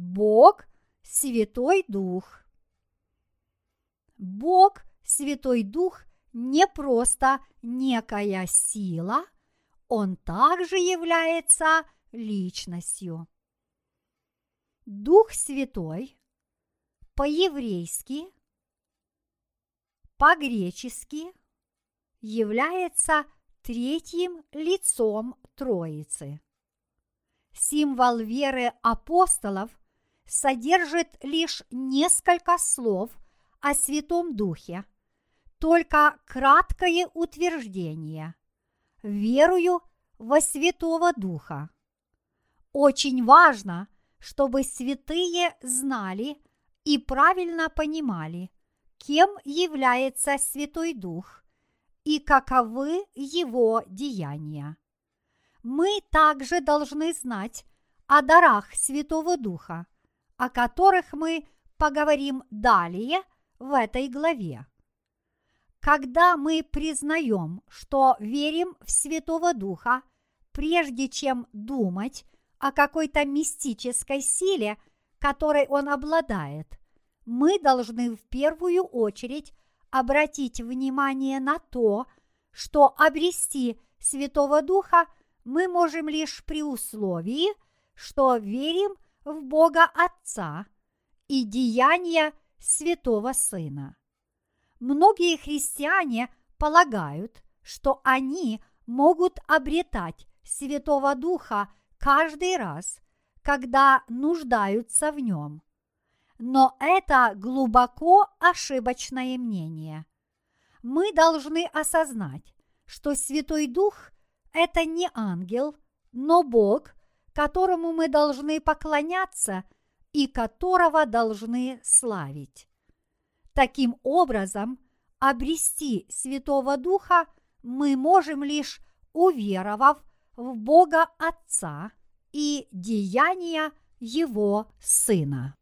Бог – Святой Дух. Бог – Святой Дух не просто некая сила, Он также является личностью. Дух Святой по-еврейски, по-гречески является третьим лицом Троицы. Символ веры апостолов содержит лишь несколько слов о Святом Духе, только краткое утверждение «Верую во Святого Духа». Очень важно, чтобы святые знали и правильно понимали, кем является Святой Дух и каковы его деяния. Мы также должны знать о дарах Святого Духа, о которых мы поговорим далее в этой главе. Когда мы признаем, что верим в Святого Духа, прежде чем думать о какой-то мистической силе, которой он обладает, мы должны в первую очередь обратить внимание на то, что обрести Святого Духа мы можем лишь при условии, что верим в Бога Отца и деяния Святого Сына. Многие христиане полагают, что они могут обретать Святого Духа каждый раз, когда нуждаются в нем. Но это глубоко ошибочное мнение. Мы должны осознать, что Святой Дух – это не ангел, но Бог, которому мы должны поклоняться и которого должны славить. Таким образом, обрести Святого Духа мы можем лишь уверовав в Бога Отца и деяния Его Сына.